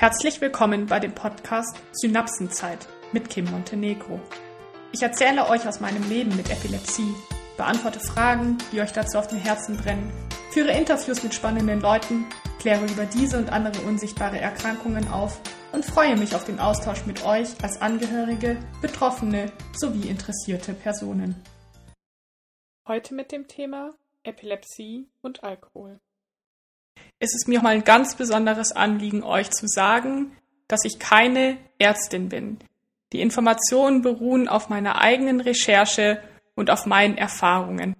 Herzlich willkommen bei dem Podcast Synapsenzeit mit Kim Montenegro. Ich erzähle euch aus meinem Leben mit Epilepsie, beantworte Fragen, die euch dazu auf dem Herzen brennen, führe Interviews mit spannenden Leuten, kläre über diese und andere unsichtbare Erkrankungen auf und freue mich auf den Austausch mit euch als Angehörige, Betroffene sowie interessierte Personen. Heute mit dem Thema Epilepsie und Alkohol. Es ist mir mal ein ganz besonderes Anliegen, euch zu sagen, dass ich keine Ärztin bin. Die Informationen beruhen auf meiner eigenen Recherche und auf meinen Erfahrungen.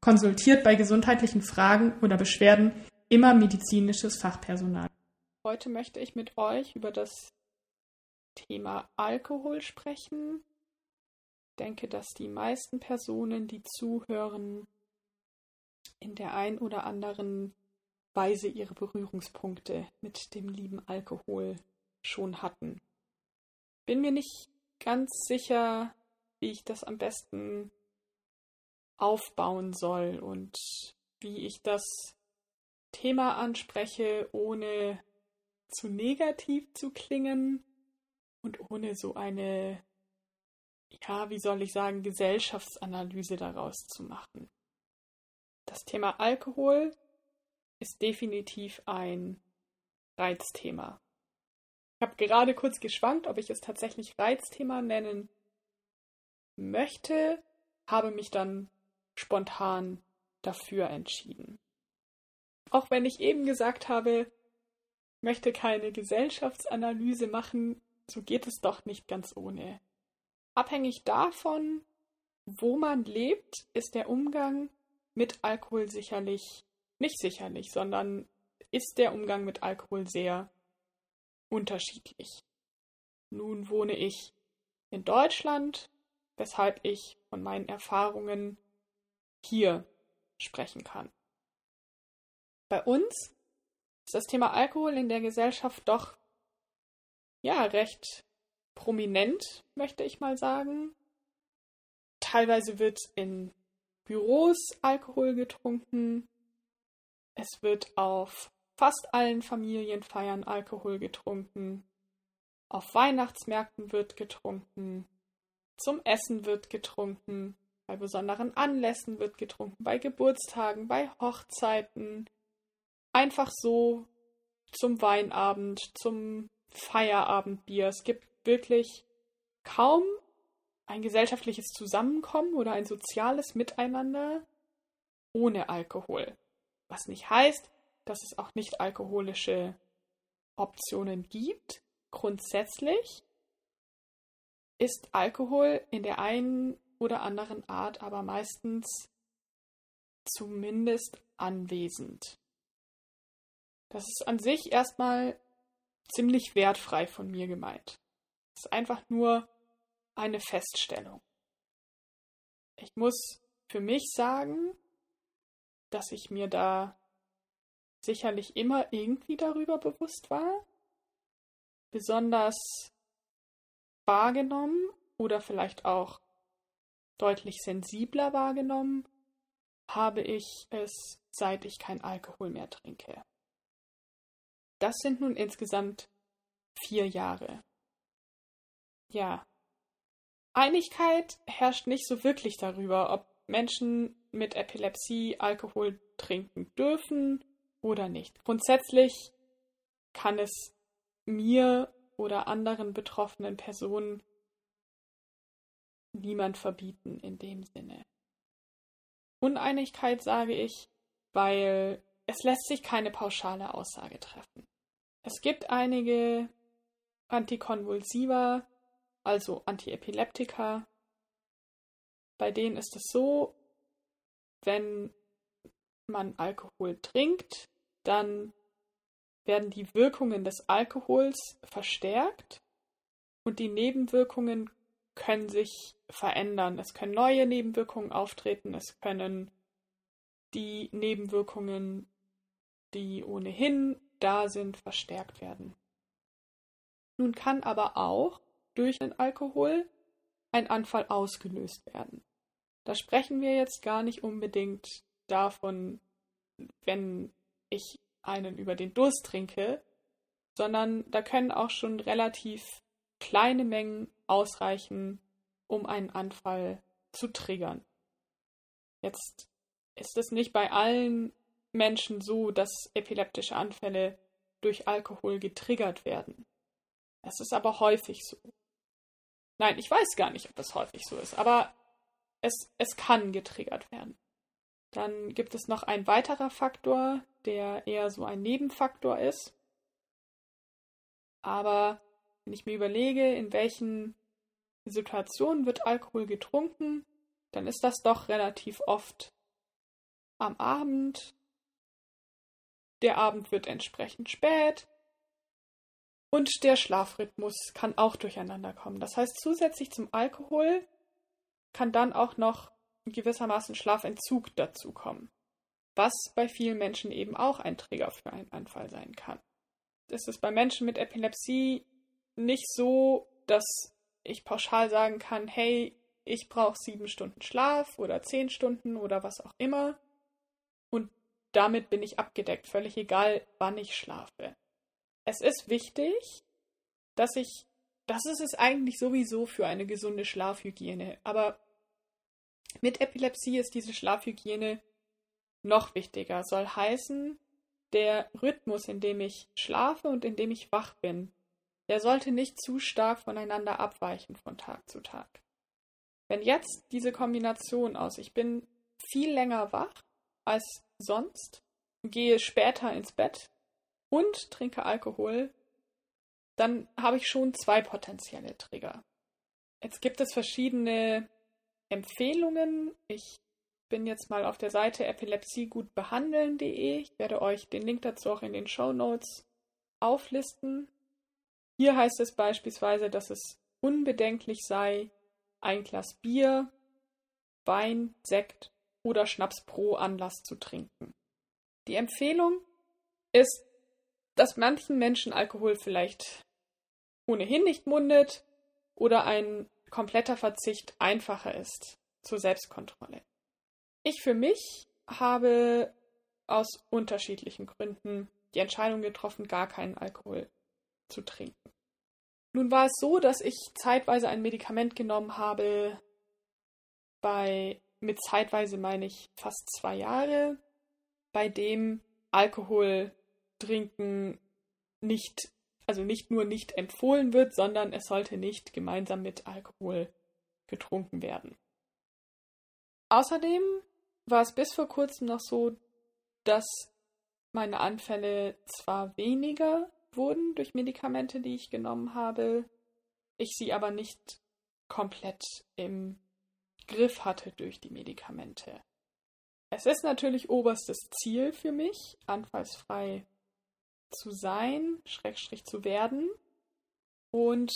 Konsultiert bei gesundheitlichen Fragen oder Beschwerden immer medizinisches Fachpersonal. Heute möchte ich mit euch über das Thema Alkohol sprechen. Ich denke, dass die meisten Personen, die zuhören, in der ein oder anderen Weise ihre Berührungspunkte mit dem lieben Alkohol schon hatten. Bin mir nicht ganz sicher, wie ich das am besten aufbauen soll und wie ich das Thema anspreche, ohne zu negativ zu klingen und ohne so eine, ja, wie soll ich sagen, Gesellschaftsanalyse daraus zu machen. Das Thema Alkohol ist definitiv ein Reizthema. Ich habe gerade kurz geschwankt, ob ich es tatsächlich Reizthema nennen möchte, habe mich dann spontan dafür entschieden. Auch wenn ich eben gesagt habe, möchte keine Gesellschaftsanalyse machen, so geht es doch nicht ganz ohne. Abhängig davon, wo man lebt, ist der Umgang mit Alkohol sicherlich nicht sicherlich, sondern ist der Umgang mit Alkohol sehr unterschiedlich. Nun wohne ich in Deutschland, weshalb ich von meinen Erfahrungen hier sprechen kann. Bei uns ist das Thema Alkohol in der Gesellschaft doch ja recht prominent, möchte ich mal sagen. Teilweise wird in Büros Alkohol getrunken, es wird auf fast allen Familienfeiern Alkohol getrunken. Auf Weihnachtsmärkten wird getrunken. Zum Essen wird getrunken. Bei besonderen Anlässen wird getrunken. Bei Geburtstagen, bei Hochzeiten. Einfach so zum Weinabend, zum Feierabendbier. Es gibt wirklich kaum ein gesellschaftliches Zusammenkommen oder ein soziales Miteinander ohne Alkohol. Was nicht heißt, dass es auch nicht alkoholische Optionen gibt. Grundsätzlich ist Alkohol in der einen oder anderen Art aber meistens zumindest anwesend. Das ist an sich erstmal ziemlich wertfrei von mir gemeint. Es ist einfach nur eine Feststellung. Ich muss für mich sagen, dass ich mir da sicherlich immer irgendwie darüber bewusst war, besonders wahrgenommen oder vielleicht auch deutlich sensibler wahrgenommen habe ich es, seit ich kein Alkohol mehr trinke. Das sind nun insgesamt vier Jahre. Ja. Einigkeit herrscht nicht so wirklich darüber, ob Menschen mit Epilepsie Alkohol trinken dürfen oder nicht. Grundsätzlich kann es mir oder anderen betroffenen Personen niemand verbieten in dem Sinne. Uneinigkeit sage ich, weil es lässt sich keine pauschale Aussage treffen. Es gibt einige Antikonvulsiva, also Antiepileptika, bei denen ist es so, wenn man Alkohol trinkt, dann werden die Wirkungen des Alkohols verstärkt und die Nebenwirkungen können sich verändern. Es können neue Nebenwirkungen auftreten, es können die Nebenwirkungen, die ohnehin da sind, verstärkt werden. Nun kann aber auch durch den Alkohol ein Anfall ausgelöst werden. Da sprechen wir jetzt gar nicht unbedingt davon, wenn ich einen über den Durst trinke, sondern da können auch schon relativ kleine Mengen ausreichen, um einen Anfall zu triggern. Jetzt ist es nicht bei allen Menschen so, dass epileptische Anfälle durch Alkohol getriggert werden. Es ist aber häufig so. Nein, ich weiß gar nicht, ob es häufig so ist, aber es, es kann getriggert werden. Dann gibt es noch ein weiterer Faktor, der eher so ein Nebenfaktor ist. Aber wenn ich mir überlege, in welchen Situationen wird Alkohol getrunken, dann ist das doch relativ oft am Abend. Der Abend wird entsprechend spät. Und der Schlafrhythmus kann auch durcheinander kommen. Das heißt, zusätzlich zum Alkohol kann dann auch noch gewissermaßen Schlafentzug dazukommen. Was bei vielen Menschen eben auch ein Trigger für einen Anfall sein kann. Es ist bei Menschen mit Epilepsie nicht so, dass ich pauschal sagen kann, hey, ich brauche sieben Stunden Schlaf oder zehn Stunden oder was auch immer. Und damit bin ich abgedeckt, völlig egal, wann ich schlafe. Es ist wichtig, dass ich, das ist es eigentlich sowieso für eine gesunde Schlafhygiene, aber mit Epilepsie ist diese Schlafhygiene noch wichtiger. Soll heißen, der Rhythmus, in dem ich schlafe und in dem ich wach bin, der sollte nicht zu stark voneinander abweichen von Tag zu Tag. Wenn jetzt diese Kombination aus, ich bin viel länger wach als sonst, gehe später ins Bett und trinke Alkohol, dann habe ich schon zwei potenzielle Trigger. Jetzt gibt es verschiedene Empfehlungen. Ich bin jetzt mal auf der Seite epilepsiegutbehandeln.de. Ich werde euch den Link dazu auch in den Show Notes auflisten. Hier heißt es beispielsweise, dass es unbedenklich sei, ein Glas Bier, Wein, Sekt oder Schnaps pro Anlass zu trinken. Die Empfehlung ist, dass manchen Menschen Alkohol vielleicht ohnehin nicht mundet oder ein kompletter Verzicht einfacher ist zur Selbstkontrolle. Ich für mich habe aus unterschiedlichen Gründen die Entscheidung getroffen, gar keinen Alkohol zu trinken. Nun war es so, dass ich zeitweise ein Medikament genommen habe, bei, mit zeitweise meine ich fast zwei Jahre, bei dem Alkohol trinken nicht, also nicht nur nicht empfohlen wird, sondern es sollte nicht gemeinsam mit Alkohol getrunken werden. Außerdem war es bis vor kurzem noch so, dass meine Anfälle zwar weniger wurden durch Medikamente, die ich genommen habe, ich sie aber nicht komplett im Griff hatte durch die Medikamente. Es ist natürlich oberstes Ziel für mich, anfallsfrei zu sein, Schrägstrich zu werden. Und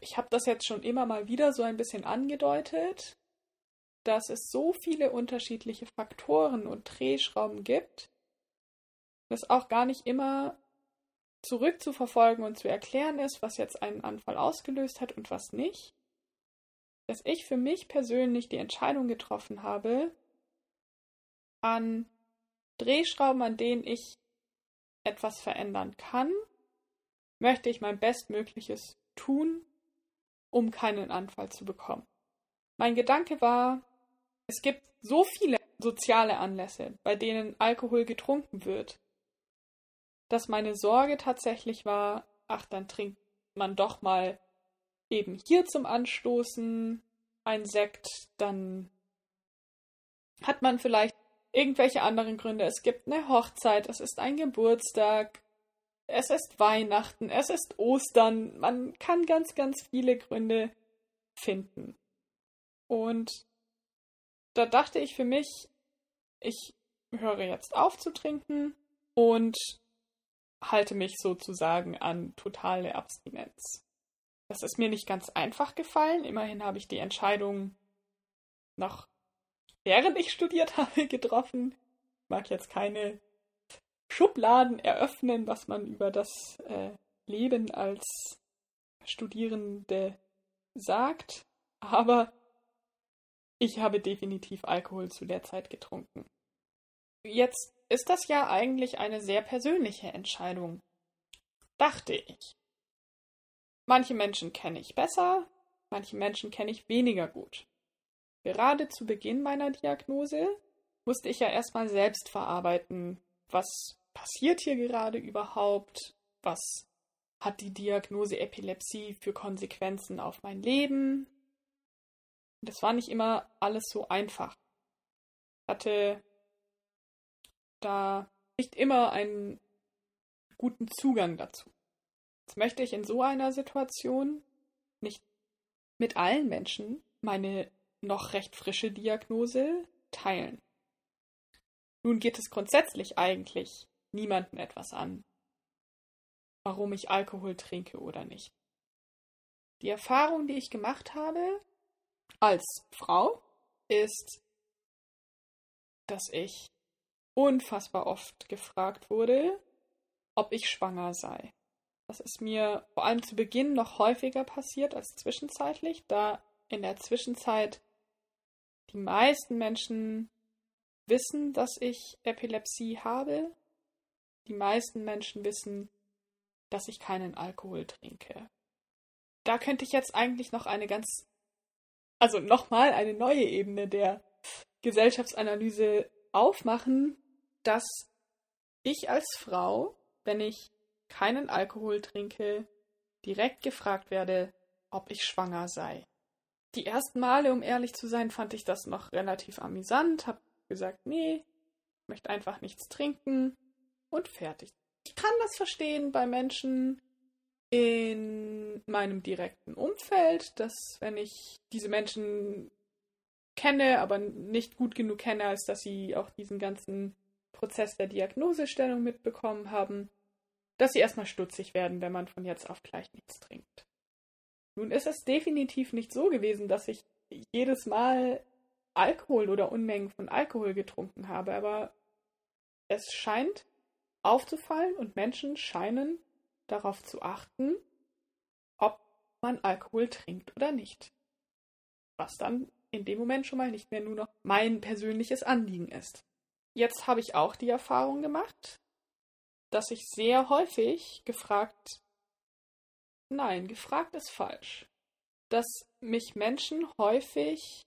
ich habe das jetzt schon immer mal wieder so ein bisschen angedeutet, dass es so viele unterschiedliche Faktoren und Drehschrauben gibt, dass auch gar nicht immer zurückzuverfolgen und zu erklären ist, was jetzt einen Anfall ausgelöst hat und was nicht, dass ich für mich persönlich die Entscheidung getroffen habe, an Drehschrauben, an denen ich etwas verändern kann, möchte ich mein Bestmögliches tun, um keinen Anfall zu bekommen. Mein Gedanke war, es gibt so viele soziale Anlässe, bei denen Alkohol getrunken wird, dass meine Sorge tatsächlich war, ach, dann trinkt man doch mal eben hier zum Anstoßen ein Sekt, dann hat man vielleicht irgendwelche anderen Gründe. Es gibt eine Hochzeit, es ist ein Geburtstag, es ist Weihnachten, es ist Ostern. Man kann ganz, ganz viele Gründe finden. Und da dachte ich für mich, ich höre jetzt auf zu trinken und halte mich sozusagen an totale Abstinenz. Das ist mir nicht ganz einfach gefallen. Immerhin habe ich die Entscheidung noch während ich studiert habe getroffen. Ich mag jetzt keine Schubladen eröffnen, was man über das äh, Leben als Studierende sagt, aber ich habe definitiv Alkohol zu der Zeit getrunken. Jetzt ist das ja eigentlich eine sehr persönliche Entscheidung. dachte ich. Manche Menschen kenne ich besser, manche Menschen kenne ich weniger gut. Gerade zu Beginn meiner Diagnose musste ich ja erstmal selbst verarbeiten, was passiert hier gerade überhaupt, was hat die Diagnose Epilepsie für Konsequenzen auf mein Leben. Das war nicht immer alles so einfach. Ich hatte da nicht immer einen guten Zugang dazu. Jetzt möchte ich in so einer Situation nicht mit allen Menschen meine noch recht frische Diagnose teilen. Nun geht es grundsätzlich eigentlich niemanden etwas an, warum ich Alkohol trinke oder nicht. Die Erfahrung, die ich gemacht habe als Frau, ist, dass ich unfassbar oft gefragt wurde, ob ich schwanger sei. Das ist mir vor allem zu Beginn noch häufiger passiert als zwischenzeitlich, da in der Zwischenzeit die meisten Menschen wissen, dass ich Epilepsie habe. Die meisten Menschen wissen, dass ich keinen Alkohol trinke. Da könnte ich jetzt eigentlich noch eine ganz, also nochmal eine neue Ebene der Gesellschaftsanalyse aufmachen, dass ich als Frau, wenn ich keinen Alkohol trinke, direkt gefragt werde, ob ich schwanger sei. Die ersten Male, um ehrlich zu sein, fand ich das noch relativ amüsant, hab gesagt, nee, möchte einfach nichts trinken und fertig. Ich kann das verstehen bei Menschen in meinem direkten Umfeld, dass wenn ich diese Menschen kenne, aber nicht gut genug kenne, als dass sie auch diesen ganzen Prozess der Diagnosestellung mitbekommen haben, dass sie erstmal stutzig werden, wenn man von jetzt auf gleich nichts trinkt. Nun ist es definitiv nicht so gewesen, dass ich jedes Mal Alkohol oder Unmengen von Alkohol getrunken habe, aber es scheint aufzufallen und Menschen scheinen darauf zu achten, ob man Alkohol trinkt oder nicht. Was dann in dem Moment schon mal nicht mehr nur noch mein persönliches Anliegen ist. Jetzt habe ich auch die Erfahrung gemacht, dass ich sehr häufig gefragt, nein, gefragt ist falsch, dass mich Menschen häufig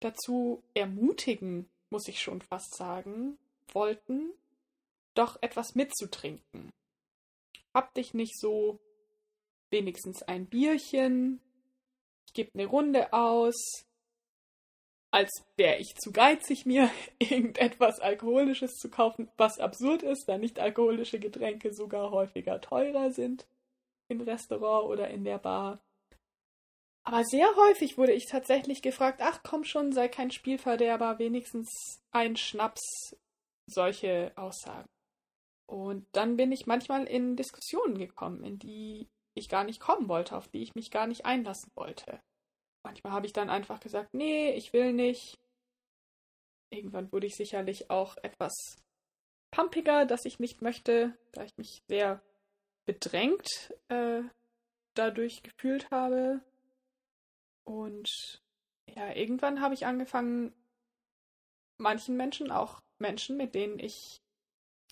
dazu ermutigen, muss ich schon fast sagen, wollten, doch etwas mitzutrinken. Hab dich nicht so wenigstens ein Bierchen, ich gebe eine Runde aus, als wäre ich zu geizig, mir irgendetwas Alkoholisches zu kaufen, was absurd ist, da nicht alkoholische Getränke sogar häufiger teurer sind im Restaurant oder in der Bar. Aber sehr häufig wurde ich tatsächlich gefragt, ach komm schon, sei kein Spielverderber, wenigstens ein Schnaps, solche Aussagen. Und dann bin ich manchmal in Diskussionen gekommen, in die ich gar nicht kommen wollte, auf die ich mich gar nicht einlassen wollte. Manchmal habe ich dann einfach gesagt, nee, ich will nicht. Irgendwann wurde ich sicherlich auch etwas pumpiger, dass ich nicht möchte, da ich mich sehr bedrängt äh, dadurch gefühlt habe. Und ja, irgendwann habe ich angefangen, manchen Menschen, auch Menschen, mit denen ich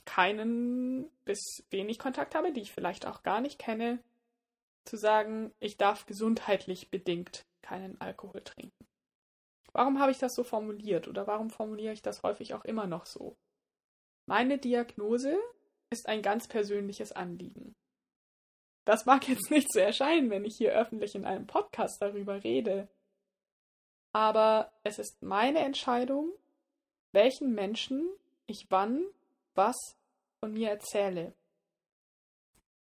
keinen bis wenig Kontakt habe, die ich vielleicht auch gar nicht kenne, zu sagen, ich darf gesundheitlich bedingt keinen Alkohol trinken. Warum habe ich das so formuliert oder warum formuliere ich das häufig auch immer noch so? Meine Diagnose ist ein ganz persönliches Anliegen. Das mag jetzt nicht so erscheinen, wenn ich hier öffentlich in einem Podcast darüber rede. Aber es ist meine Entscheidung, welchen Menschen ich wann was von mir erzähle.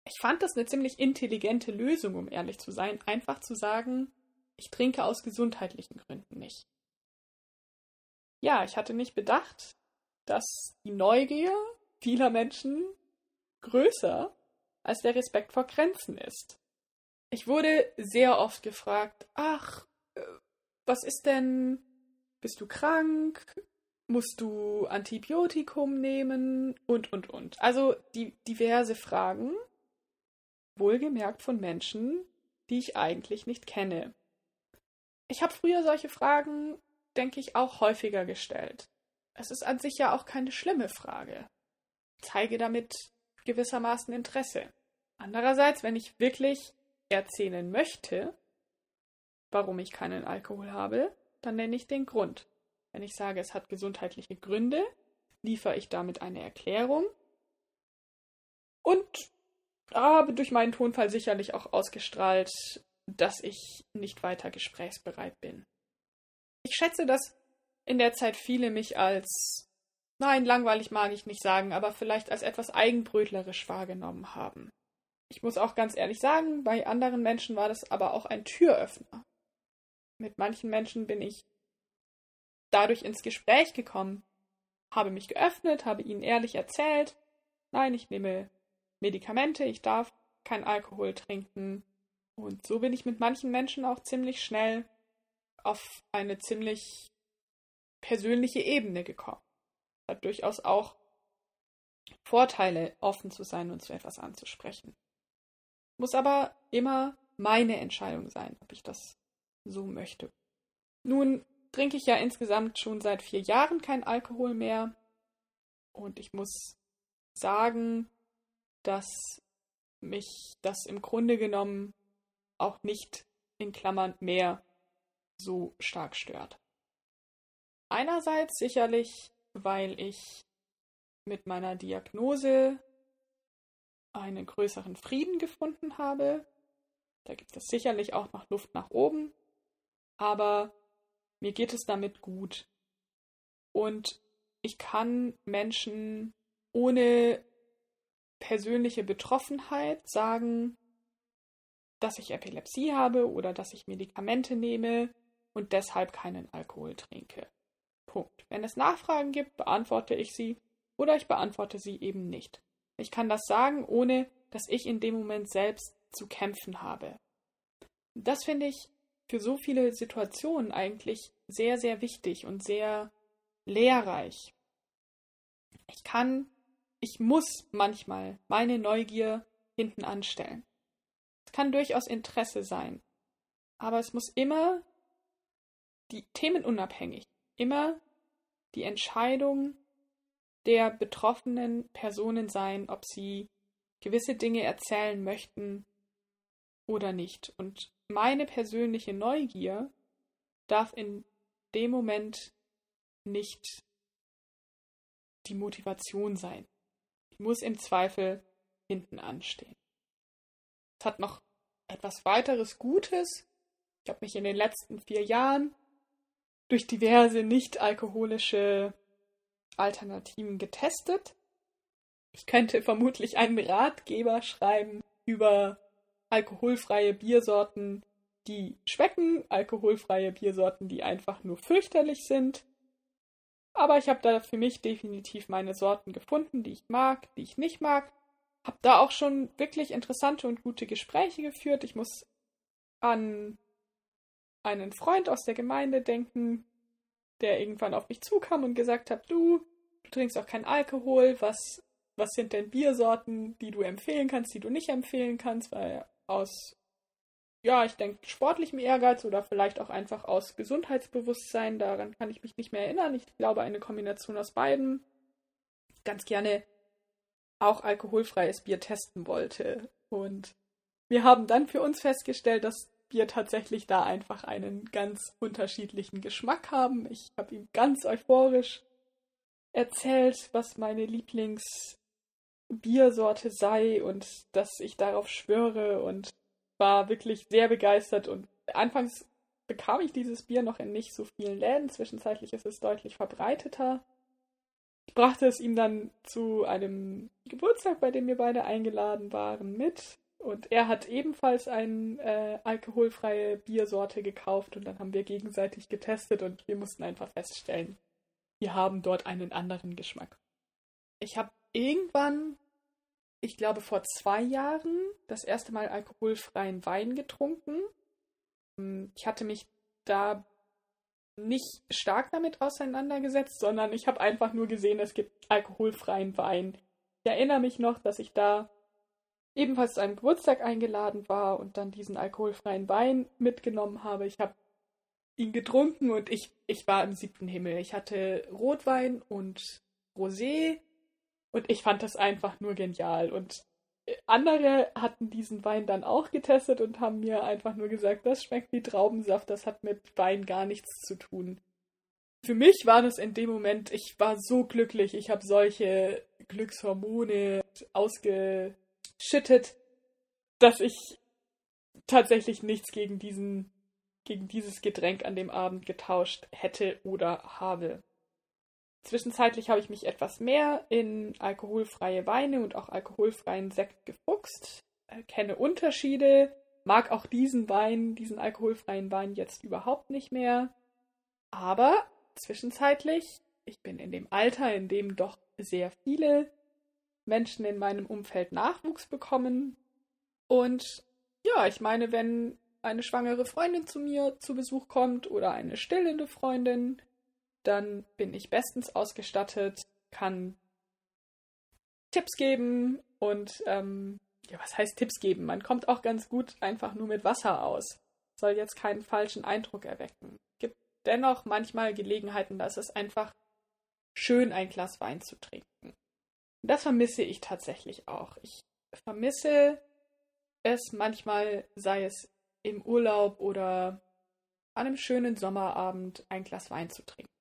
Ich fand das eine ziemlich intelligente Lösung, um ehrlich zu sein, einfach zu sagen, ich trinke aus gesundheitlichen Gründen nicht. Ja, ich hatte nicht bedacht, dass die Neugier vieler Menschen größer als der Respekt vor Grenzen ist. Ich wurde sehr oft gefragt, ach, äh, was ist denn, bist du krank? Musst du Antibiotikum nehmen? Und, und, und. Also die diverse Fragen, wohlgemerkt von Menschen, die ich eigentlich nicht kenne. Ich habe früher solche Fragen, denke ich, auch häufiger gestellt. Es ist an sich ja auch keine schlimme Frage. Ich zeige damit gewissermaßen Interesse. Andererseits, wenn ich wirklich erzählen möchte, warum ich keinen Alkohol habe, dann nenne ich den Grund. Wenn ich sage, es hat gesundheitliche Gründe, liefere ich damit eine Erklärung und habe durch meinen Tonfall sicherlich auch ausgestrahlt, dass ich nicht weiter gesprächsbereit bin. Ich schätze, dass in der Zeit viele mich als, nein, langweilig mag ich nicht sagen, aber vielleicht als etwas eigenbrötlerisch wahrgenommen haben. Ich muss auch ganz ehrlich sagen, bei anderen Menschen war das aber auch ein Türöffner. Mit manchen Menschen bin ich dadurch ins Gespräch gekommen, habe mich geöffnet, habe ihnen ehrlich erzählt, nein, ich nehme Medikamente, ich darf kein Alkohol trinken. Und so bin ich mit manchen Menschen auch ziemlich schnell auf eine ziemlich persönliche Ebene gekommen. Hat durchaus auch Vorteile, offen zu sein und zu etwas anzusprechen. Muss aber immer meine Entscheidung sein, ob ich das so möchte. Nun trinke ich ja insgesamt schon seit vier Jahren kein Alkohol mehr. Und ich muss sagen, dass mich das im Grunde genommen auch nicht in Klammern mehr so stark stört. Einerseits sicherlich, weil ich mit meiner Diagnose einen größeren Frieden gefunden habe. Da gibt es sicherlich auch noch Luft nach oben, aber mir geht es damit gut. Und ich kann Menschen ohne persönliche Betroffenheit sagen, dass ich Epilepsie habe oder dass ich Medikamente nehme und deshalb keinen Alkohol trinke. Punkt. Wenn es Nachfragen gibt, beantworte ich sie oder ich beantworte sie eben nicht. Ich kann das sagen, ohne dass ich in dem Moment selbst zu kämpfen habe. Das finde ich für so viele Situationen eigentlich sehr, sehr wichtig und sehr lehrreich. Ich kann, ich muss manchmal meine Neugier hinten anstellen. Es kann durchaus Interesse sein, aber es muss immer die themenunabhängig, immer die Entscheidung der betroffenen Personen sein, ob sie gewisse Dinge erzählen möchten oder nicht. Und meine persönliche Neugier darf in dem Moment nicht die Motivation sein. Die muss im Zweifel hinten anstehen. Es hat noch etwas weiteres Gutes. Ich habe mich in den letzten vier Jahren durch diverse nicht alkoholische Alternativen getestet. Ich könnte vermutlich einen Ratgeber schreiben über alkoholfreie Biersorten, die schmecken, alkoholfreie Biersorten, die einfach nur fürchterlich sind. Aber ich habe da für mich definitiv meine Sorten gefunden, die ich mag, die ich nicht mag. Habe da auch schon wirklich interessante und gute Gespräche geführt. Ich muss an einen Freund aus der Gemeinde denken, der irgendwann auf mich zukam und gesagt hat, du, du trinkst auch keinen Alkohol, was, was sind denn Biersorten, die du empfehlen kannst, die du nicht empfehlen kannst, weil aus, ja, ich denke, sportlichem Ehrgeiz oder vielleicht auch einfach aus Gesundheitsbewusstsein, daran kann ich mich nicht mehr erinnern. Ich glaube, eine Kombination aus beiden. Ganz gerne auch alkoholfreies Bier testen wollte. Und wir haben dann für uns festgestellt, dass Bier tatsächlich da einfach einen ganz unterschiedlichen Geschmack haben. Ich habe ihm ganz euphorisch erzählt, was meine Lieblingsbiersorte sei und dass ich darauf schwöre und war wirklich sehr begeistert und anfangs bekam ich dieses Bier noch in nicht so vielen Läden. Zwischenzeitlich ist es deutlich verbreiteter. Ich brachte es ihm dann zu einem Geburtstag, bei dem wir beide eingeladen waren, mit und er hat ebenfalls eine äh, alkoholfreie Biersorte gekauft und dann haben wir gegenseitig getestet und wir mussten einfach feststellen, wir haben dort einen anderen Geschmack. Ich habe irgendwann, ich glaube vor zwei Jahren, das erste Mal alkoholfreien Wein getrunken. Hm, ich hatte mich da nicht stark damit auseinandergesetzt, sondern ich habe einfach nur gesehen, es gibt alkoholfreien Wein. Ich erinnere mich noch, dass ich da ebenfalls zu einem Geburtstag eingeladen war und dann diesen alkoholfreien Wein mitgenommen habe. Ich habe ihn getrunken und ich, ich war im siebten Himmel. Ich hatte Rotwein und Rosé und ich fand das einfach nur genial. Und andere hatten diesen Wein dann auch getestet und haben mir einfach nur gesagt, das schmeckt wie Traubensaft, das hat mit Wein gar nichts zu tun. Für mich war das in dem Moment, ich war so glücklich, ich habe solche Glückshormone ausgeschüttet, dass ich tatsächlich nichts gegen diesen gegen dieses Getränk an dem Abend getauscht hätte oder habe. Zwischenzeitlich habe ich mich etwas mehr in alkoholfreie Weine und auch alkoholfreien Sekt gefuchst, kenne Unterschiede, mag auch diesen Wein, diesen alkoholfreien Wein jetzt überhaupt nicht mehr. Aber zwischenzeitlich, ich bin in dem Alter, in dem doch sehr viele Menschen in meinem Umfeld Nachwuchs bekommen. Und ja, ich meine, wenn eine schwangere Freundin zu mir zu Besuch kommt oder eine stillende Freundin, dann bin ich bestens ausgestattet, kann Tipps geben und ähm, ja, was heißt Tipps geben? Man kommt auch ganz gut einfach nur mit Wasser aus. Soll jetzt keinen falschen Eindruck erwecken. Gibt dennoch manchmal Gelegenheiten, dass es einfach schön ein Glas Wein zu trinken. Das vermisse ich tatsächlich auch. Ich vermisse es manchmal, sei es im Urlaub oder an einem schönen Sommerabend ein Glas Wein zu trinken.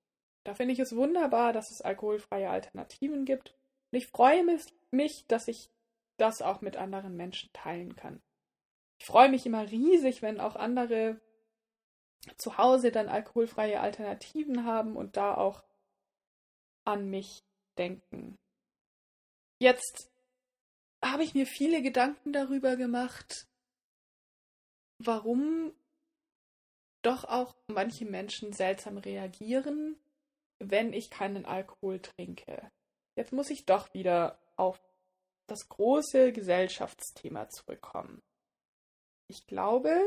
Da finde ich es wunderbar, dass es alkoholfreie Alternativen gibt. Und ich freue mich, dass ich das auch mit anderen Menschen teilen kann. Ich freue mich immer riesig, wenn auch andere zu Hause dann alkoholfreie Alternativen haben und da auch an mich denken. Jetzt habe ich mir viele Gedanken darüber gemacht, warum doch auch manche Menschen seltsam reagieren, wenn ich keinen Alkohol trinke. Jetzt muss ich doch wieder auf das große Gesellschaftsthema zurückkommen. Ich glaube,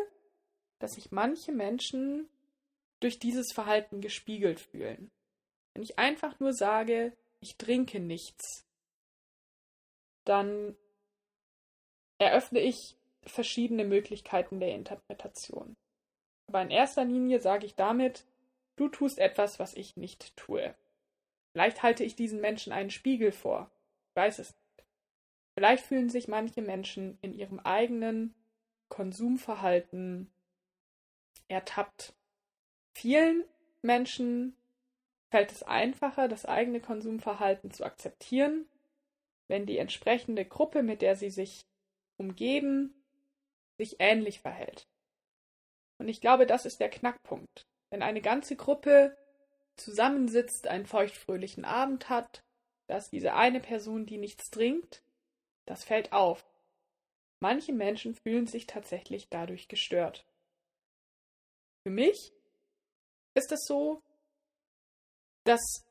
dass sich manche Menschen durch dieses Verhalten gespiegelt fühlen. Wenn ich einfach nur sage, ich trinke nichts, dann eröffne ich verschiedene Möglichkeiten der Interpretation. Aber in erster Linie sage ich damit, du tust etwas, was ich nicht tue. Vielleicht halte ich diesen Menschen einen Spiegel vor. Ich weiß es nicht. Vielleicht fühlen sich manche Menschen in ihrem eigenen Konsumverhalten ertappt. Vielen Menschen fällt es einfacher, das eigene Konsumverhalten zu akzeptieren, wenn die entsprechende Gruppe, mit der sie sich umgeben, sich ähnlich verhält. Und ich glaube, das ist der Knackpunkt. Wenn eine ganze Gruppe zusammensitzt, einen feuchtfröhlichen Abend hat, dass diese eine Person, die nichts trinkt, das fällt auf. Manche Menschen fühlen sich tatsächlich dadurch gestört. Für mich ist es so, dass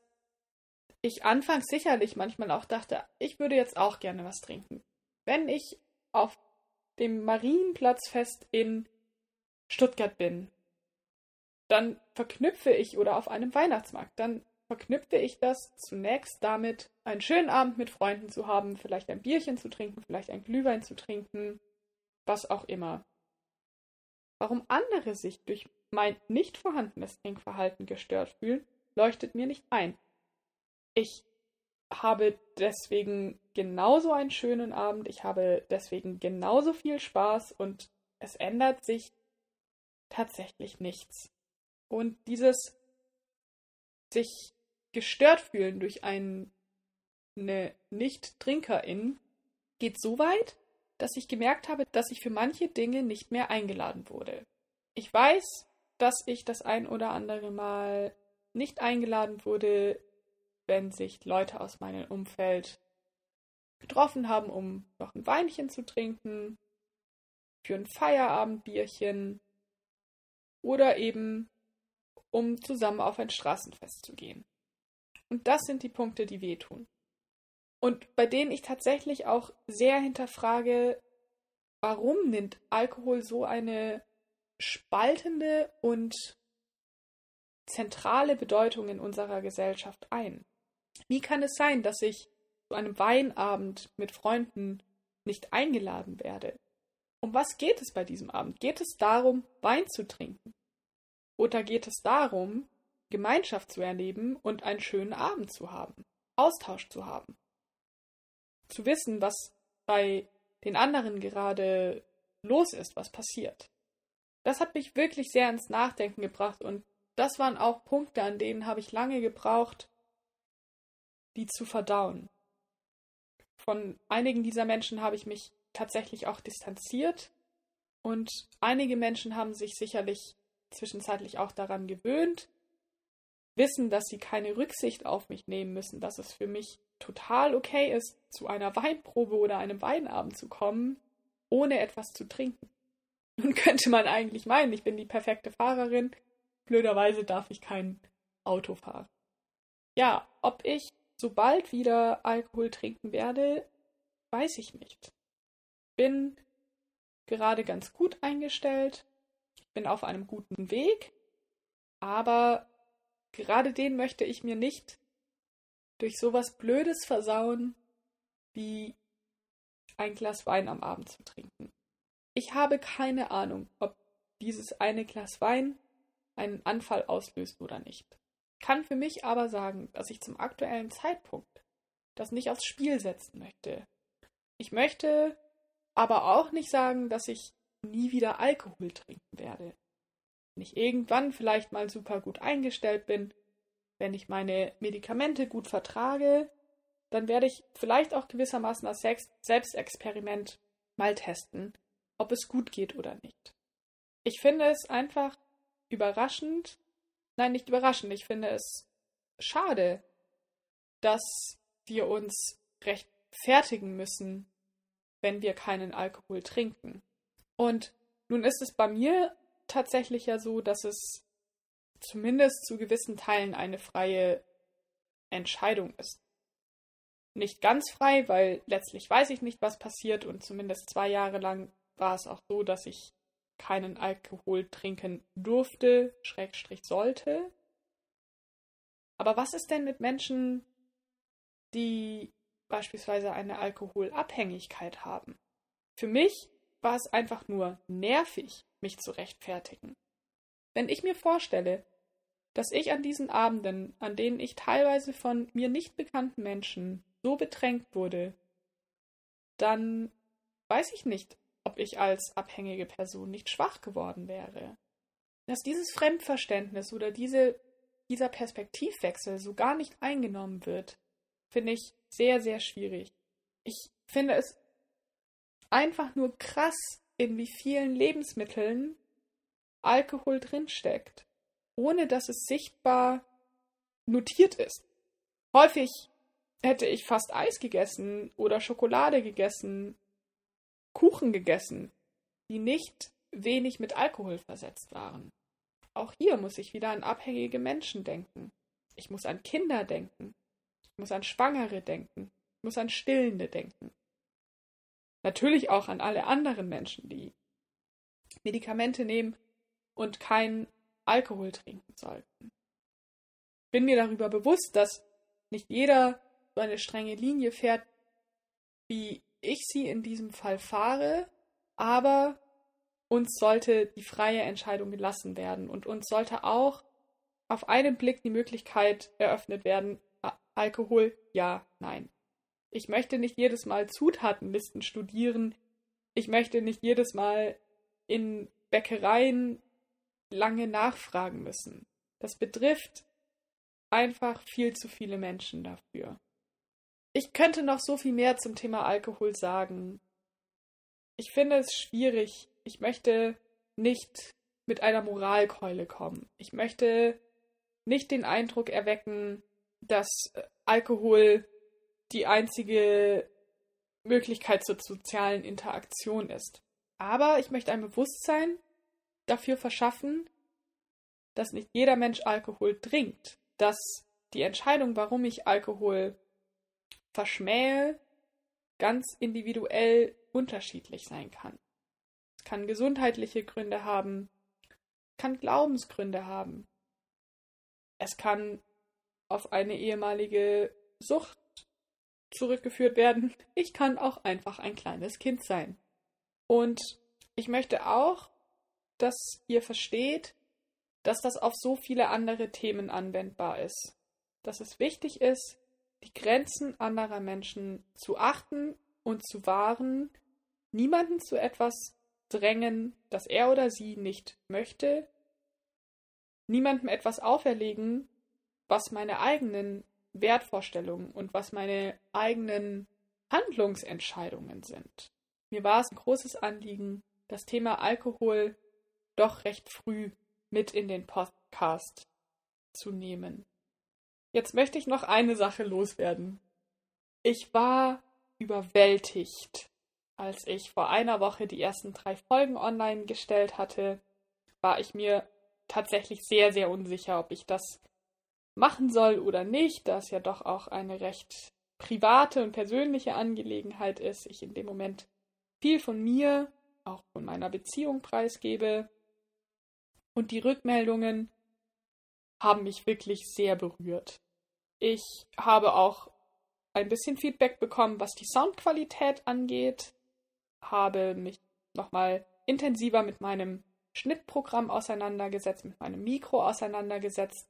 ich anfangs sicherlich manchmal auch dachte, ich würde jetzt auch gerne was trinken. Wenn ich auf dem Marienplatzfest in Stuttgart bin, dann verknüpfe ich oder auf einem Weihnachtsmarkt, dann verknüpfe ich das zunächst damit, einen schönen Abend mit Freunden zu haben, vielleicht ein Bierchen zu trinken, vielleicht ein Glühwein zu trinken, was auch immer. Warum andere sich durch mein nicht vorhandenes Trinkverhalten gestört fühlen, leuchtet mir nicht ein. Ich habe deswegen genauso einen schönen Abend, ich habe deswegen genauso viel Spaß und es ändert sich tatsächlich nichts. Und dieses sich gestört fühlen durch eine Nicht-Trinkerin geht so weit, dass ich gemerkt habe, dass ich für manche Dinge nicht mehr eingeladen wurde. Ich weiß, dass ich das ein oder andere Mal nicht eingeladen wurde, wenn sich Leute aus meinem Umfeld getroffen haben, um noch ein Weinchen zu trinken, für ein Feierabendbierchen oder eben um zusammen auf ein Straßenfest zu gehen. Und das sind die Punkte, die wehtun. Und bei denen ich tatsächlich auch sehr hinterfrage, warum nimmt Alkohol so eine spaltende und zentrale Bedeutung in unserer Gesellschaft ein? Wie kann es sein, dass ich zu einem Weinabend mit Freunden nicht eingeladen werde? Um was geht es bei diesem Abend? Geht es darum, Wein zu trinken? Oder geht es darum, Gemeinschaft zu erleben und einen schönen Abend zu haben, Austausch zu haben? Zu wissen, was bei den anderen gerade los ist, was passiert. Das hat mich wirklich sehr ins Nachdenken gebracht und das waren auch Punkte, an denen habe ich lange gebraucht, die zu verdauen. Von einigen dieser Menschen habe ich mich tatsächlich auch distanziert und einige Menschen haben sich sicherlich zwischenzeitlich auch daran gewöhnt, wissen, dass sie keine Rücksicht auf mich nehmen müssen, dass es für mich total okay ist, zu einer Weinprobe oder einem Weinabend zu kommen, ohne etwas zu trinken. Nun könnte man eigentlich meinen, ich bin die perfekte Fahrerin, blöderweise darf ich kein Auto fahren. Ja, ob ich sobald wieder Alkohol trinken werde, weiß ich nicht. Bin gerade ganz gut eingestellt, bin auf einem guten Weg, aber gerade den möchte ich mir nicht durch sowas Blödes versauen, wie ein Glas Wein am Abend zu trinken. Ich habe keine Ahnung, ob dieses eine Glas Wein einen Anfall auslöst oder nicht. Kann für mich aber sagen, dass ich zum aktuellen Zeitpunkt das nicht aufs Spiel setzen möchte. Ich möchte aber auch nicht sagen, dass ich nie wieder Alkohol trinken werde. Wenn ich irgendwann vielleicht mal super gut eingestellt bin, wenn ich meine Medikamente gut vertrage, dann werde ich vielleicht auch gewissermaßen als Selbstexperiment mal testen, ob es gut geht oder nicht. Ich finde es einfach überraschend, nein, nicht überraschend, ich finde es schade, dass wir uns rechtfertigen müssen, wenn wir keinen Alkohol trinken. Und nun ist es bei mir tatsächlich ja so, dass es zumindest zu gewissen Teilen eine freie Entscheidung ist. Nicht ganz frei, weil letztlich weiß ich nicht, was passiert und zumindest zwei Jahre lang war es auch so, dass ich keinen Alkohol trinken durfte, Schrägstrich sollte. Aber was ist denn mit Menschen, die beispielsweise eine Alkoholabhängigkeit haben? Für mich war es einfach nur nervig, mich zu rechtfertigen. Wenn ich mir vorstelle, dass ich an diesen Abenden, an denen ich teilweise von mir nicht bekannten Menschen so bedrängt wurde, dann weiß ich nicht, ob ich als abhängige Person nicht schwach geworden wäre. Dass dieses Fremdverständnis oder diese, dieser Perspektivwechsel so gar nicht eingenommen wird, finde ich sehr, sehr schwierig. Ich finde es einfach nur krass, in wie vielen Lebensmitteln Alkohol drinsteckt, ohne dass es sichtbar notiert ist. Häufig hätte ich fast Eis gegessen oder Schokolade gegessen Kuchen gegessen, die nicht wenig mit Alkohol versetzt waren. Auch hier muss ich wieder an abhängige Menschen denken. Ich muss an Kinder denken. Ich muss an Schwangere denken. Ich muss an Stillende denken. Natürlich auch an alle anderen Menschen, die Medikamente nehmen und keinen Alkohol trinken sollten. Ich bin mir darüber bewusst, dass nicht jeder so eine strenge Linie fährt, wie ich sie in diesem Fall fahre, aber uns sollte die freie Entscheidung gelassen werden und uns sollte auch auf einen Blick die Möglichkeit eröffnet werden, Alkohol, ja, nein. Ich möchte nicht jedes Mal Zutatenlisten studieren. Ich möchte nicht jedes Mal in Bäckereien lange nachfragen müssen. Das betrifft einfach viel zu viele Menschen dafür. Ich könnte noch so viel mehr zum Thema Alkohol sagen. Ich finde es schwierig. Ich möchte nicht mit einer Moralkeule kommen. Ich möchte nicht den Eindruck erwecken, dass Alkohol die einzige Möglichkeit zur sozialen Interaktion ist. Aber ich möchte ein Bewusstsein dafür verschaffen, dass nicht jeder Mensch Alkohol trinkt, dass die Entscheidung, warum ich Alkohol verschmähe, ganz individuell unterschiedlich sein kann. Es kann gesundheitliche Gründe haben, kann Glaubensgründe haben. Es kann auf eine ehemalige Sucht zurückgeführt werden. Ich kann auch einfach ein kleines Kind sein. Und ich möchte auch, dass ihr versteht, dass das auf so viele andere Themen anwendbar ist. Dass es wichtig ist, die Grenzen anderer Menschen zu achten und zu wahren niemanden zu etwas drängen, das er oder sie nicht möchte, niemandem etwas auferlegen, was meine eigenen Wertvorstellungen und was meine eigenen Handlungsentscheidungen sind. Mir war es ein großes Anliegen, das Thema Alkohol doch recht früh mit in den Podcast zu nehmen. Jetzt möchte ich noch eine Sache loswerden. Ich war überwältigt, als ich vor einer Woche die ersten drei Folgen online gestellt hatte, war ich mir tatsächlich sehr, sehr unsicher, ob ich das machen soll oder nicht, da es ja doch auch eine recht private und persönliche Angelegenheit ist. Ich in dem Moment viel von mir, auch von meiner Beziehung preisgebe. Und die Rückmeldungen haben mich wirklich sehr berührt. Ich habe auch ein bisschen Feedback bekommen, was die Soundqualität angeht, habe mich nochmal intensiver mit meinem Schnittprogramm auseinandergesetzt, mit meinem Mikro auseinandergesetzt,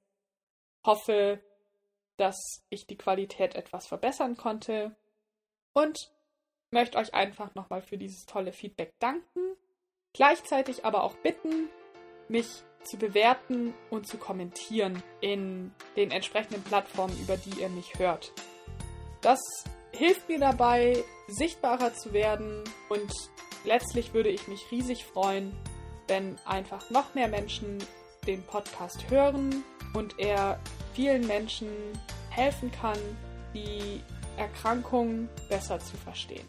hoffe, dass ich die Qualität etwas verbessern konnte und möchte euch einfach nochmal für dieses tolle Feedback danken, gleichzeitig aber auch bitten, mich zu bewerten und zu kommentieren in den entsprechenden Plattformen, über die ihr mich hört. Das hilft mir dabei, sichtbarer zu werden und letztlich würde ich mich riesig freuen, wenn einfach noch mehr Menschen den Podcast hören und er vielen Menschen helfen kann, die Erkrankung besser zu verstehen.